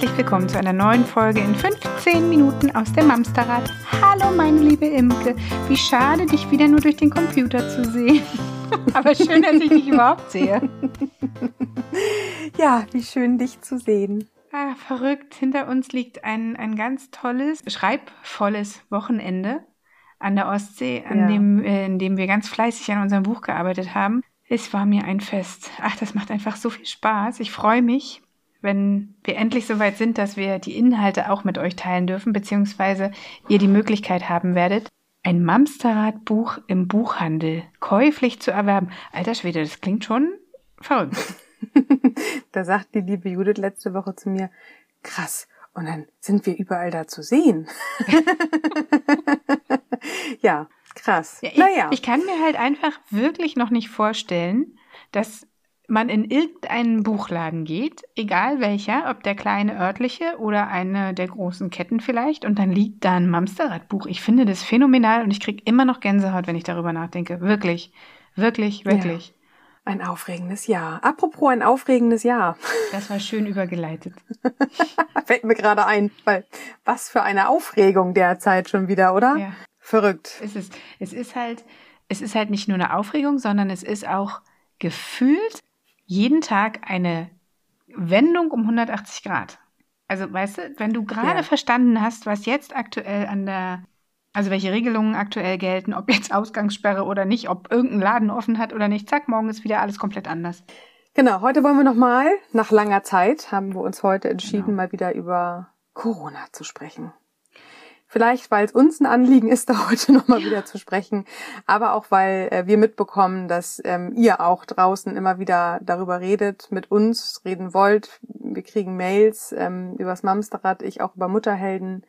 Herzlich willkommen zu einer neuen Folge in 15 Minuten aus dem Mamsterrad. Hallo meine liebe Imke, wie schade dich wieder nur durch den Computer zu sehen. Aber schön, dass ich dich überhaupt sehe. Ja, wie schön dich zu sehen. Ah, verrückt. Hinter uns liegt ein, ein ganz tolles, schreibvolles Wochenende an der Ostsee, an Ja. dem, äh, in dem wir ganz fleißig an unserem Buch gearbeitet haben. Es war mir ein Fest. Ach, das macht einfach so viel Spaß. Ich freue mich, wenn wir endlich soweit sind, dass wir die Inhalte auch mit euch teilen dürfen, beziehungsweise ihr die Möglichkeit haben werdet, ein Mamsterrad-Buch im Buchhandel käuflich zu erwerben. Alter Schwede, das klingt schon verrückt. Da sagt die liebe Judith letzte Woche zu mir, krass, und dann sind wir überall da zu sehen. ja, krass. Ja, ich, naja, ich kann mir halt einfach wirklich noch nicht vorstellen, dass man in irgendeinen Buchladen geht, egal welcher, ob der kleine örtliche oder eine der großen Ketten vielleicht, und dann liegt da ein Mamsterrad-Buch. Ich finde das phänomenal und ich kriege immer noch Gänsehaut, wenn ich darüber nachdenke. Wirklich, wirklich, wirklich. ein aufregendes Jahr. Apropos ein aufregendes Jahr. Das war schön übergeleitet. Fällt mir gerade ein, weil was für eine Aufregung derzeit schon wieder, oder? Ja. Verrückt. Es ist, es ist halt, es ist halt nicht nur eine Aufregung, sondern es ist auch gefühlt jeden Tag eine Wendung um 180 Grad. Also, weißt du, wenn du gerade Ja. verstanden hast, was jetzt aktuell an der, also welche Regelungen aktuell gelten, ob jetzt Ausgangssperre oder nicht, ob irgendein Laden offen hat oder nicht, zack, morgen ist wieder alles komplett anders. Genau, heute wollen wir nochmal, nach langer Zeit, haben wir uns heute entschieden, Genau. mal wieder über Corona zu sprechen. Vielleicht, weil es uns ein Anliegen ist, da heute nochmal wieder zu sprechen, aber auch, weil äh, wir mitbekommen, dass ähm, ihr auch draußen immer wieder darüber redet, mit uns reden wollt. Wir kriegen Mails ähm, übers Mamsterrad, ich auch über Mutterhelden.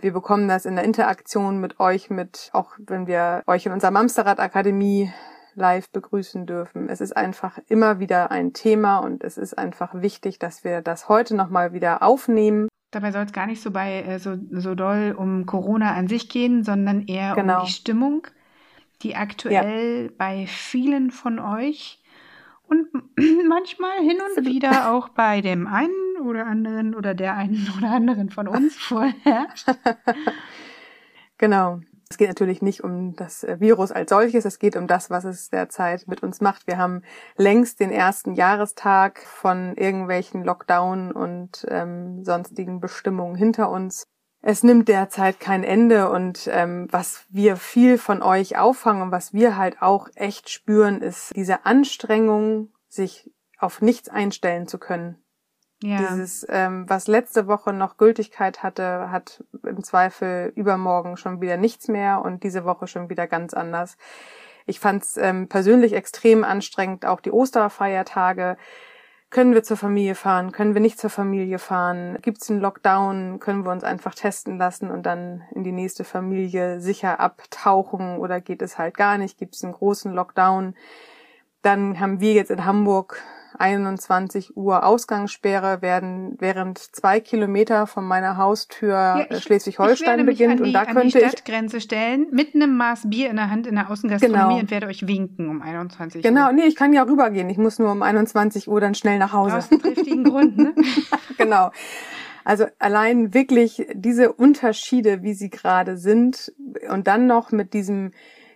Wir bekommen das in der Interaktion mit euch, mit auch wenn wir euch in unserer Mamsterrad Akademie live begrüßen dürfen. Es ist einfach immer wieder ein Thema und es ist einfach wichtig, dass wir das heute nochmal wieder aufnehmen. Dabei soll es gar nicht so bei äh, so, so doll um Corona an sich gehen, sondern eher Genau. um die Stimmung, die aktuell bei vielen von euch und manchmal hin und wieder auch bei dem einen oder anderen oder der einen oder anderen von uns vorherrscht. Genau. Es geht natürlich nicht um das äh, Virus als solches, es geht um das, was es derzeit mit uns macht. Wir haben längst den ersten Jahrestag von irgendwelchen Lockdown und ähm, sonstigen Bestimmungen hinter uns. Es nimmt derzeit kein Ende und ähm, was wir viel von euch auffangen und was wir halt auch echt spüren, ist diese Anstrengung, sich auf nichts einstellen zu können. Ja, Dieses, ähm, was letzte Woche noch Gültigkeit hatte, hat im Zweifel übermorgen schon wieder nichts mehr und diese Woche schon wieder ganz anders. Ich fand es ähm, persönlich extrem anstrengend, auch die Osterfeiertage. Können wir zur Familie fahren? Können wir nicht zur Familie fahren? Gibt es einen Lockdown? Können wir uns einfach testen lassen und dann in die nächste Familie sicher abtauchen? Oder geht es halt gar nicht? Gibt es einen großen Lockdown? Dann haben wir jetzt in Hamburg 21 Uhr Ausgangssperre, werden während zwei Kilometer von meiner Haustür Ja, äh, ich- ich werde Schleswig-Holstein beginnt an die, und da an die könnte ich Stadtgrenze stellen, mit einem Maß Bier in der Hand in der Außengastronomie Genau. und werde euch winken um 21 genau, Uhr. nee, ich kann ja rübergehen. Ich muss nur um 21 Uhr dann schnell nach Hause. Aus einem triftigen Grund, ne? genau. Also allein wirklich diese Unterschiede, wie sie gerade sind und dann noch mit diesem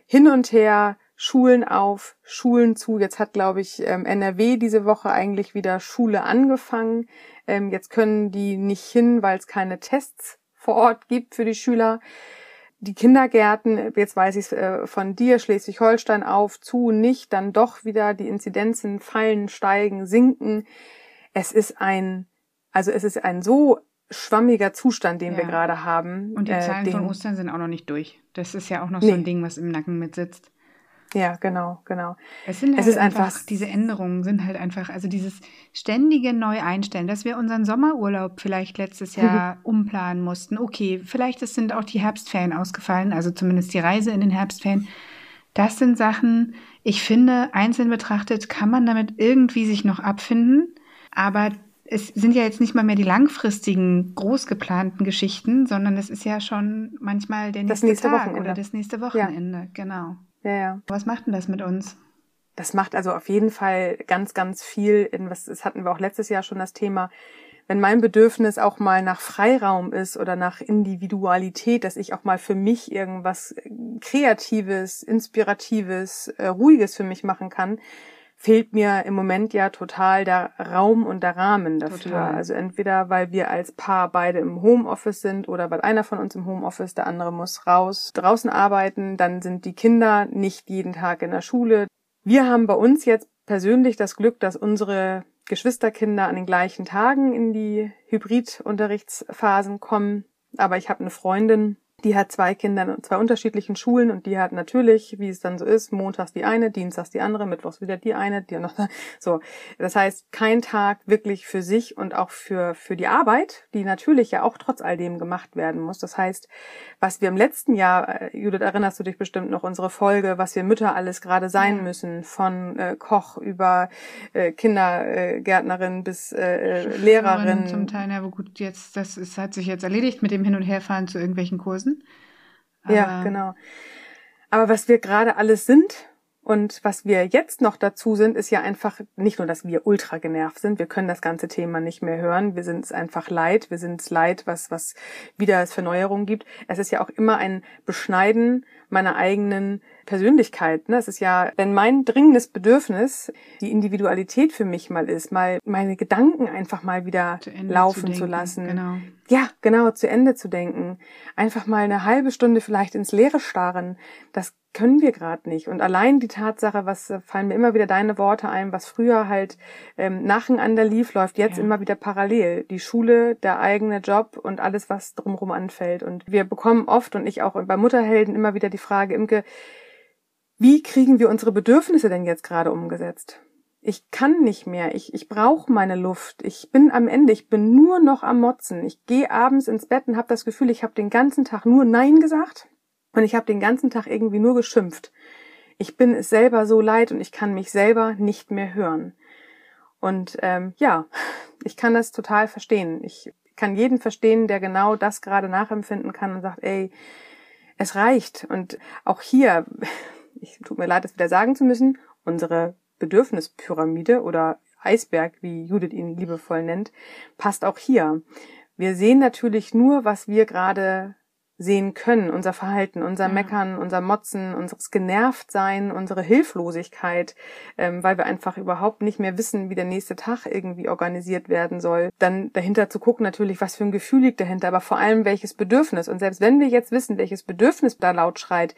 Hin und Her, Schulen auf, Schulen zu. Jetzt hat, glaube ich, ähm, NRW diese Woche eigentlich wieder Schule angefangen. Ähm, Jetzt können die nicht hin, weil es keine Tests vor Ort gibt für die Schüler. Die Kindergärten, jetzt weiß ich es äh, von dir, Schleswig-Holstein auf, zu, nicht, dann doch wieder die Inzidenzen fallen, steigen, sinken. Es ist ein, also es ist ein so schwammiger Zustand, den wir Ja. gerade haben. Und die äh, Zahlen von den- Ostern sind auch noch nicht durch. Das ist ja auch noch so Nee. ein Ding, was im Nacken mitsitzt. Ja, genau, genau. Es sind Es halt ist einfach, einfach- diese Änderungen sind halt einfach, also dieses ständige Neu-Einstellen, dass wir unseren Sommerurlaub vielleicht letztes Jahr umplanen mussten. Okay, vielleicht es sind auch die Herbstferien ausgefallen, also zumindest die Reise in den Herbstferien. Das sind Sachen, ich finde, einzeln betrachtet kann man damit irgendwie sich noch abfinden, aber es sind ja jetzt nicht mal mehr die langfristigen, groß geplanten Geschichten, sondern es ist ja schon manchmal der nächste, nächste Tag Wochenende. oder das nächste Wochenende, genau. Ja, ja. Was macht denn das mit uns? das macht also auf jeden Fall ganz, ganz viel. In was, das hatten wir auch letztes Jahr schon das Thema. Wenn mein Bedürfnis auch mal nach Freiraum ist oder nach Individualität, dass ich auch mal für mich irgendwas Kreatives, Inspiratives, äh, Ruhiges für mich machen kann, fehlt mir im Moment ja total der Raum und der Rahmen dafür. Total. Also entweder weil wir als Paar beide im Homeoffice sind oder weil einer von uns im Homeoffice, der andere muss raus, draußen arbeiten, dann sind die Kinder nicht jeden Tag in der Schule. Wir haben bei uns jetzt persönlich das Glück, dass unsere Geschwisterkinder an den gleichen Tagen in die Hybridunterrichtsphasen kommen. Aber ich habe eine Freundin, die hat zwei Kinder in zwei unterschiedlichen Schulen und die hat natürlich, wie es dann so ist, montags die eine, dienstags die andere, mittwochs wieder die eine, die noch so. Das heißt, kein Tag wirklich für sich und auch für für die Arbeit, die natürlich ja auch trotz all dem gemacht werden muss. Das heißt, was wir im letzten Jahr, äh, Judith, erinnerst du dich bestimmt noch unsere Folge, was wir Mütter alles gerade sein müssen, von äh, Koch über äh, Kindergärtnerin bis äh, Lehrerin. Zum Teil, ja, aber gut, jetzt das ist, hat sich jetzt erledigt mit dem Hin und Herfahren zu irgendwelchen Kursen. Aber ja, genau. Aber was wir gerade alles sind und was wir jetzt noch dazu sind, ist ja einfach nicht nur, dass wir ultra genervt sind. Wir können das ganze Thema nicht mehr hören. Wir sind es einfach leid. Wir sind es leid, was, was wieder es für Neuerungen gibt. Es ist ja auch immer ein Beschneiden meiner eigenen Persönlichkeit. Ne? Es ist ja, wenn mein dringendes Bedürfnis die Individualität für mich mal ist, mal meine Gedanken einfach mal wieder zu laufen zu, zu, lassen. Genau. Ja, genau, zu Ende zu denken. Einfach mal eine halbe Stunde vielleicht ins Leere starren. Das können wir gerade nicht. Und allein die Tatsache, was äh, fallen mir immer wieder deine Worte ein, was früher halt ähm, nacheinander lief, läuft jetzt ja. immer wieder parallel. Die Schule, der eigene Job und alles, was drumherum anfällt. Und wir bekommen oft und ich auch bei Mutterhelden immer wieder die Frage, Imke, wie kriegen wir unsere Bedürfnisse denn jetzt gerade umgesetzt? Ich kann nicht mehr, ich, ich brauche meine Luft, ich bin am Ende, ich bin nur noch am Motzen. Ich gehe abends ins Bett und habe das Gefühl, ich habe den ganzen Tag nur Nein gesagt und ich habe den ganzen Tag irgendwie nur geschimpft. Ich bin es selber so leid und ich kann mich selber nicht mehr hören. Und ähm, ja, ich kann das total verstehen. Ich kann jeden verstehen, der genau das gerade nachempfinden kann und sagt, ey, es reicht. Und auch hier, ich tut mir leid, das wieder sagen zu müssen, unsere Bedürfnispyramide oder Eisberg, wie Judith ihn liebevoll nennt, passt auch hier. Wir sehen natürlich nur, was wir gerade sehen können, unser Verhalten, unser Meckern, unser Motzen, unseres Genervtsein, unsere Hilflosigkeit, ähm, weil wir einfach überhaupt nicht mehr wissen, wie der nächste Tag irgendwie organisiert werden soll. Dann dahinter zu gucken natürlich, was für ein Gefühl liegt dahinter, aber vor allem welches Bedürfnis. Und selbst wenn wir jetzt wissen, welches Bedürfnis da laut schreit,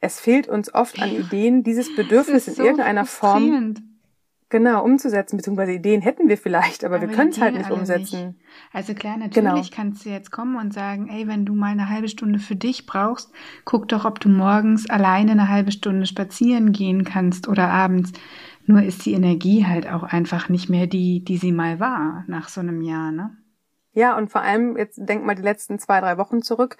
es fehlt uns oft an Ideen, dieses Bedürfnis in so irgendeiner Form genau umzusetzen, beziehungsweise Ideen hätten wir vielleicht, aber, aber wir können es halt nicht umsetzen. Nicht. Also klar, natürlich genau. kannst du jetzt kommen und sagen, ey, wenn du mal eine halbe Stunde für dich brauchst, guck doch, ob du morgens alleine eine halbe Stunde spazieren gehen kannst oder abends. Nur ist die Energie halt auch einfach nicht mehr die, die sie mal war nach so einem Jahr, ne? Ja, und vor allem, jetzt denk mal die letzten zwei, drei Wochen zurück,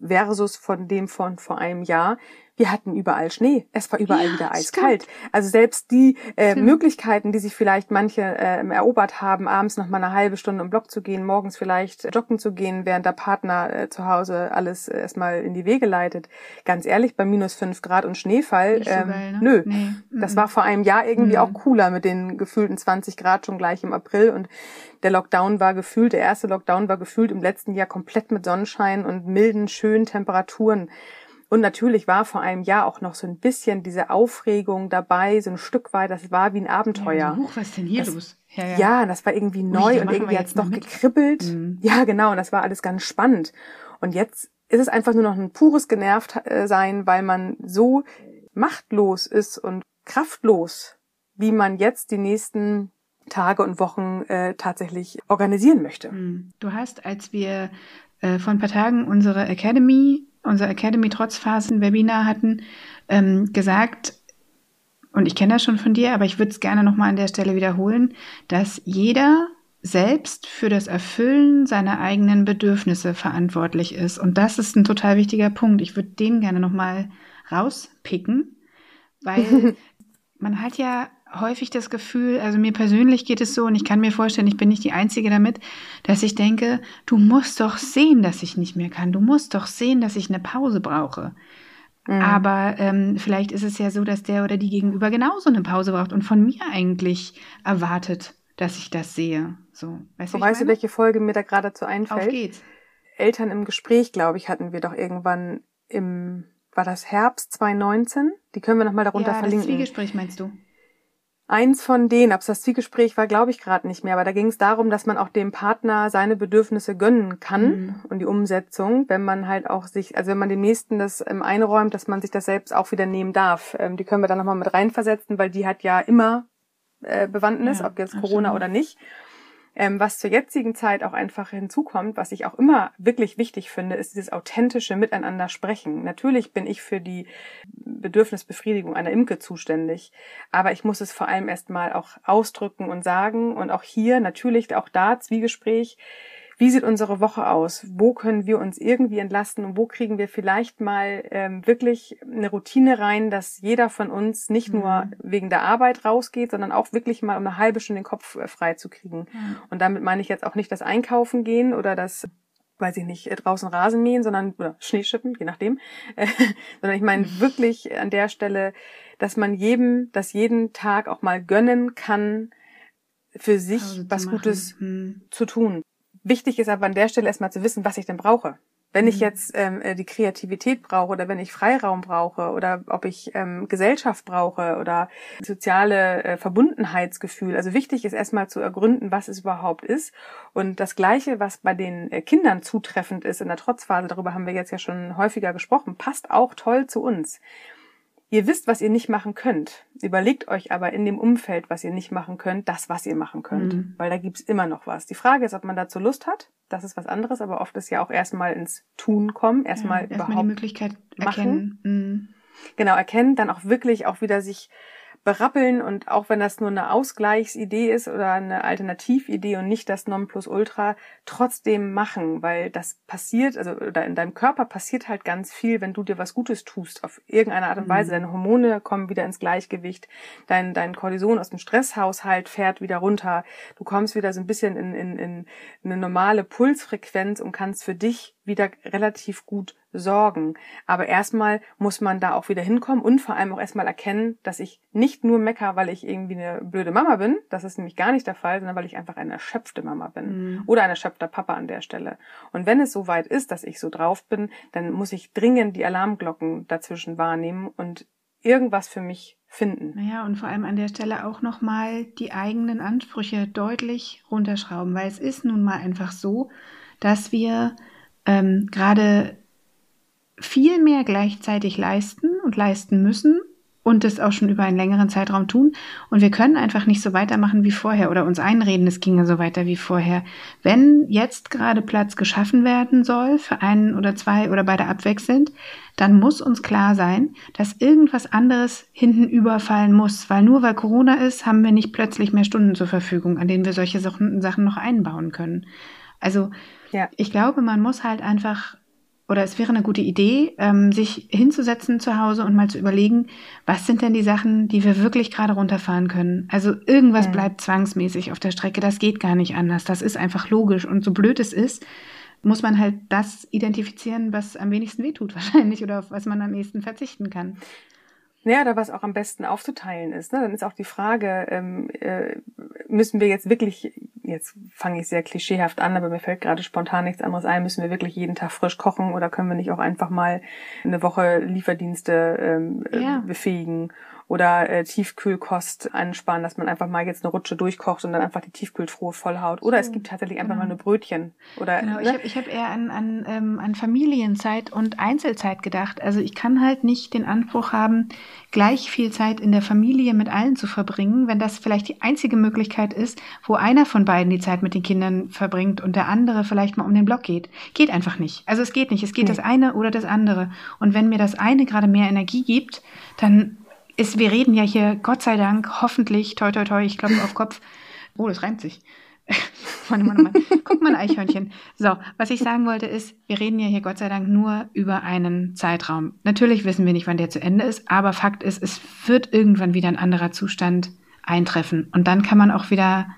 versus von dem von vor einem Jahr wir hatten überall Schnee. Es war überall ja, wieder eiskalt. Stimmt. Also selbst die äh, Möglichkeiten, die sich vielleicht manche äh, erobert haben, abends noch mal eine halbe Stunde im Block zu gehen, morgens vielleicht joggen zu gehen, während der Partner äh, zu Hause alles äh, erstmal in die Wege leitet. Ganz ehrlich, bei minus fünf Grad und Schneefall, ähm, so geil, ne? nö. Nee. Das war vor einem Jahr irgendwie mhm. auch cooler mit den gefühlten 20 Grad schon gleich im April und der Lockdown war gefühlt, der erste Lockdown war gefühlt im letzten Jahr komplett mit Sonnenschein und milden, schönen Temperaturen. Und natürlich war vor einem Jahr auch noch so ein bisschen diese Aufregung dabei, so ein Stück weit, das war wie ein Abenteuer. Ja, huch, was ist denn hier das, los? Ja, ja. ja, das war irgendwie neu Ui, und irgendwie hat's doch gekribbelt. Mhm. Ja, genau, und das war alles ganz spannend. Und jetzt ist es einfach nur noch ein pures Genervtsein, weil man so machtlos ist und kraftlos, wie man jetzt die nächsten Tage und Wochen äh, tatsächlich organisieren möchte. Mhm. Du hast, als wir äh, vor ein paar Tagen unsere Academy unser Academy Trotzphasen Webinar hatten, ähm, gesagt, und ich kenne das schon von dir, aber ich würde es gerne nochmal an der Stelle wiederholen, dass jeder selbst für das Erfüllen seiner eigenen Bedürfnisse verantwortlich ist. Und das ist ein total wichtiger Punkt. Ich würde den gerne nochmal rauspicken, weil man hat ja häufig das Gefühl, also mir persönlich geht es so und ich kann mir vorstellen, ich bin nicht die Einzige damit, dass ich denke, du musst doch sehen, dass ich nicht mehr kann. Du musst doch sehen, dass ich eine Pause brauche. Mhm. Aber ähm, vielleicht ist es ja so, dass der oder die Gegenüber genauso eine Pause braucht und von mir eigentlich erwartet, dass ich das sehe. So, weißt, so, weißt du, welche Folge mir da gerade zu einfällt? Auf geht's. Eltern im Gespräch, glaube ich, hatten wir doch irgendwann im, war das Herbst 2019? Die können wir nochmal darunter ja, verlinken. Das Zwiegespräch meinst du? Eins von denen, ob es das Zwiegespräch war, glaube ich gerade nicht mehr, aber da ging es darum, dass man auch dem Partner seine Bedürfnisse gönnen kann mhm. und die Umsetzung, wenn man halt auch sich, also wenn man dem Nächsten das ähm, einräumt, dass man sich das selbst auch wieder nehmen darf. Ähm, die können wir dann nochmal mit reinversetzen, weil die hat ja immer äh, Bewandtnis, ja, ob jetzt Corona oder nicht. Ähm, was zur jetzigen Zeit auch einfach hinzukommt, was ich auch immer wirklich wichtig finde, ist dieses authentische Miteinander sprechen. Natürlich bin ich für die Bedürfnisbefriedigung einer Imke zuständig, aber ich muss es vor allem erstmal auch ausdrücken und sagen und auch hier natürlich auch da Zwiegespräch wie sieht unsere Woche aus? Wo können wir uns irgendwie entlasten und wo kriegen wir vielleicht mal ähm, wirklich eine Routine rein, dass jeder von uns nicht mhm. nur wegen der Arbeit rausgeht, sondern auch wirklich mal um eine halbe Stunde den Kopf äh, frei zu kriegen. Mhm. Und damit meine ich jetzt auch nicht das Einkaufen gehen oder das weiß ich nicht, draußen Rasen mähen, sondern oder Schnee schippen, je nachdem, äh, sondern ich meine mhm. wirklich an der Stelle, dass man jedem, das jeden Tag auch mal gönnen kann, für sich was Gutes hm. zu tun. Wichtig ist aber an der Stelle erstmal zu wissen, was ich denn brauche. Wenn ich mhm. jetzt ähm, äh, die Kreativität brauche oder wenn ich Freiraum brauche oder ob ich ähm, Gesellschaft brauche oder soziale äh, Verbundenheitsgefühl. Also wichtig ist erstmal zu ergründen, was es überhaupt ist. Und das Gleiche, was bei den äh, Kindern zutreffend ist in der Trotzphase, darüber haben wir jetzt ja schon häufiger gesprochen, passt auch toll zu uns. Ihr wisst, was ihr nicht machen könnt. Überlegt euch aber in dem Umfeld, was ihr nicht machen könnt, das, was ihr machen könnt. Mhm. Weil da gibt's immer noch was. Die Frage ist, ob man dazu Lust hat. Das ist was anderes, aber oft ist ja auch erstmal ins Tun kommen, erstmal ja, überhaupt erst die Möglichkeit erkennen. machen. Mhm. Genau, erkennen, dann auch wirklich auch wieder sich berappeln und auch wenn das nur eine Ausgleichsidee ist oder eine Alternatividee und nicht das Nonplusultra, trotzdem machen, weil das passiert, also oder in deinem Körper passiert halt ganz viel, wenn du dir was Gutes tust, auf irgendeine Art und mhm. Weise. Deine Hormone kommen wieder ins Gleichgewicht, dein, dein Cortison aus dem Stresshaushalt fährt wieder runter, du kommst wieder so ein bisschen in, in, in eine normale Pulsfrequenz und kannst für dich wieder relativ gut sorgen. Aber erstmal muss man da auch wieder hinkommen und vor allem auch erstmal erkennen, dass ich nicht nur mecker, weil ich irgendwie eine blöde Mama bin. Das ist nämlich gar nicht der Fall, sondern weil ich einfach eine erschöpfte Mama bin. Mhm. Oder ein erschöpfter Papa an der Stelle. Und wenn es soweit ist, dass ich so drauf bin, dann muss ich dringend die Alarmglocken dazwischen wahrnehmen und irgendwas für mich finden. Naja, und vor allem an der Stelle auch nochmal die eigenen Ansprüche deutlich runterschrauben, weil es ist nun mal einfach so, dass wir ähm, gerade viel mehr gleichzeitig leisten und leisten müssen und das auch schon über einen längeren Zeitraum tun. Und wir können einfach nicht so weitermachen wie vorher oder uns einreden, es ginge so weiter wie vorher. Wenn jetzt gerade Platz geschaffen werden soll für einen oder zwei oder beide abwechselnd, dann muss uns klar sein, dass irgendwas anderes hinten überfallen muss, weil nur weil Corona ist, haben wir nicht plötzlich mehr Stunden zur Verfügung, an denen wir solche Sachen noch einbauen können. Also ja. ich glaube, man muss halt einfach oder es wäre eine gute Idee, ähm, sich hinzusetzen zu Hause und mal zu überlegen, was sind denn die Sachen, die wir wirklich gerade runterfahren können. Also irgendwas mhm. bleibt zwangsmäßig auf der Strecke, das geht gar nicht anders, das ist einfach logisch und so blöd es ist, muss man halt das identifizieren, was am wenigsten wehtut wahrscheinlich oder auf was man am ehesten verzichten kann. Ja, oder was auch am besten aufzuteilen ist. Ne? Dann ist auch die Frage, ähm, äh, müssen wir jetzt wirklich, jetzt fange ich sehr klischeehaft an, aber mir fällt gerade spontan nichts anderes ein, müssen wir wirklich jeden Tag frisch kochen oder können wir nicht auch einfach mal eine Woche Lieferdienste ähm, ja. befähigen oder äh, Tiefkühlkost ansparen, dass man einfach mal jetzt eine Rutsche durchkocht und dann einfach die Tiefkühltruhe vollhaut. Oder so, es gibt tatsächlich einfach genau. mal eine Brötchen. Oder, genau, ne? ich habe ich hab eher an, an, ähm, an Familienzeit und Einzelzeit gedacht. Also ich kann halt nicht den Anspruch haben, gleich viel Zeit in der Familie mit allen zu verbringen, wenn das vielleicht die einzige Möglichkeit ist, wo einer von beiden die Zeit mit den Kindern verbringt und der andere vielleicht mal um den Block geht. Geht einfach nicht. Also es geht nicht. Es geht nee. das eine oder das andere. Und wenn mir das eine gerade mehr Energie gibt, dann ist, wir reden ja hier, Gott sei Dank, hoffentlich, toi, toi, toi, ich glaube auf Kopf. Oh, das reimt sich. Mann, Mann, Mann. Guck mal, ein Eichhörnchen. So, was ich sagen wollte ist, wir reden ja hier Gott sei Dank nur über einen Zeitraum. Natürlich wissen wir nicht, wann der zu Ende ist, aber Fakt ist, es wird irgendwann wieder ein anderer Zustand eintreffen. Und dann kann man auch wieder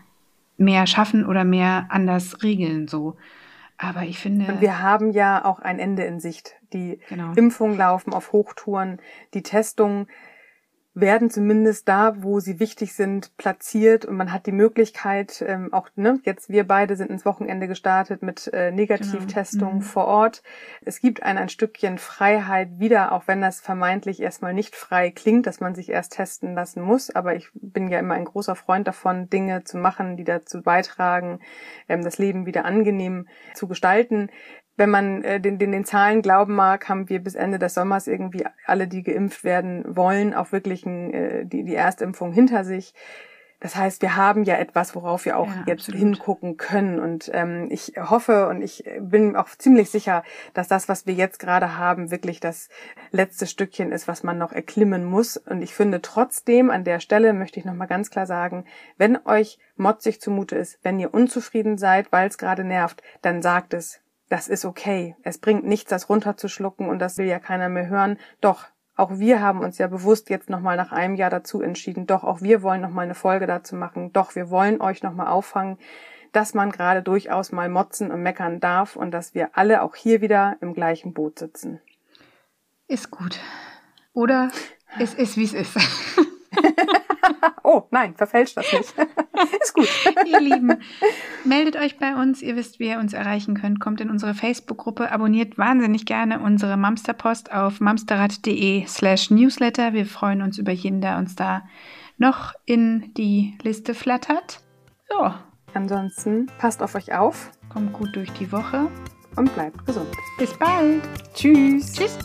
mehr schaffen oder mehr anders regeln, so. Aber ich finde. Und wir haben ja auch ein Ende in Sicht. Die genau. Impfungen laufen auf Hochtouren, die Testungen werden zumindest da, wo sie wichtig sind, platziert und man hat die Möglichkeit, ähm, auch ne, jetzt wir beide sind ins Wochenende gestartet mit äh, Negativtestung genau. mhm. vor Ort. Es gibt ein, ein Stückchen Freiheit wieder, auch wenn das vermeintlich erstmal nicht frei klingt, dass man sich erst testen lassen muss. Aber ich bin ja immer ein großer Freund davon, Dinge zu machen, die dazu beitragen, ähm, das Leben wieder angenehm zu gestalten wenn man äh, den, den, den Zahlen glauben mag, haben wir bis Ende des Sommers irgendwie alle, die geimpft werden wollen, auch wirklich ein, äh, die, die Erstimpfung hinter sich. Das heißt, wir haben ja etwas, worauf wir auch ja, jetzt absolut. hingucken können. Und ähm, ich hoffe und ich bin auch ziemlich sicher, dass das, was wir jetzt gerade haben, wirklich das letzte Stückchen ist, was man noch erklimmen muss. Und ich finde trotzdem an der Stelle möchte ich nochmal ganz klar sagen, wenn euch motzig zumute ist, wenn ihr unzufrieden seid, weil es gerade nervt, dann sagt es das ist okay. Es bringt nichts, das runterzuschlucken und das will ja keiner mehr hören. Doch, auch wir haben uns ja bewusst jetzt nochmal nach einem Jahr dazu entschieden. Doch, auch wir wollen nochmal eine Folge dazu machen. Doch, wir wollen euch nochmal auffangen, dass man gerade durchaus mal motzen und meckern darf und dass wir alle auch hier wieder im gleichen Boot sitzen. Ist gut. Oder es ist, wie es ist. oh, nein, verfälscht das nicht. Ist gut. ihr Lieben, meldet euch bei uns. Ihr wisst, wie ihr uns erreichen könnt. Kommt in unsere Facebook-Gruppe, abonniert wahnsinnig gerne unsere Mamsterpost auf mamsterrad.de slash newsletter. Wir freuen uns über jeden, der uns da noch in die Liste flattert. So. Ansonsten passt auf euch auf. Kommt gut durch die Woche. Und bleibt gesund. Bis bald. Tschüss. Tschüss.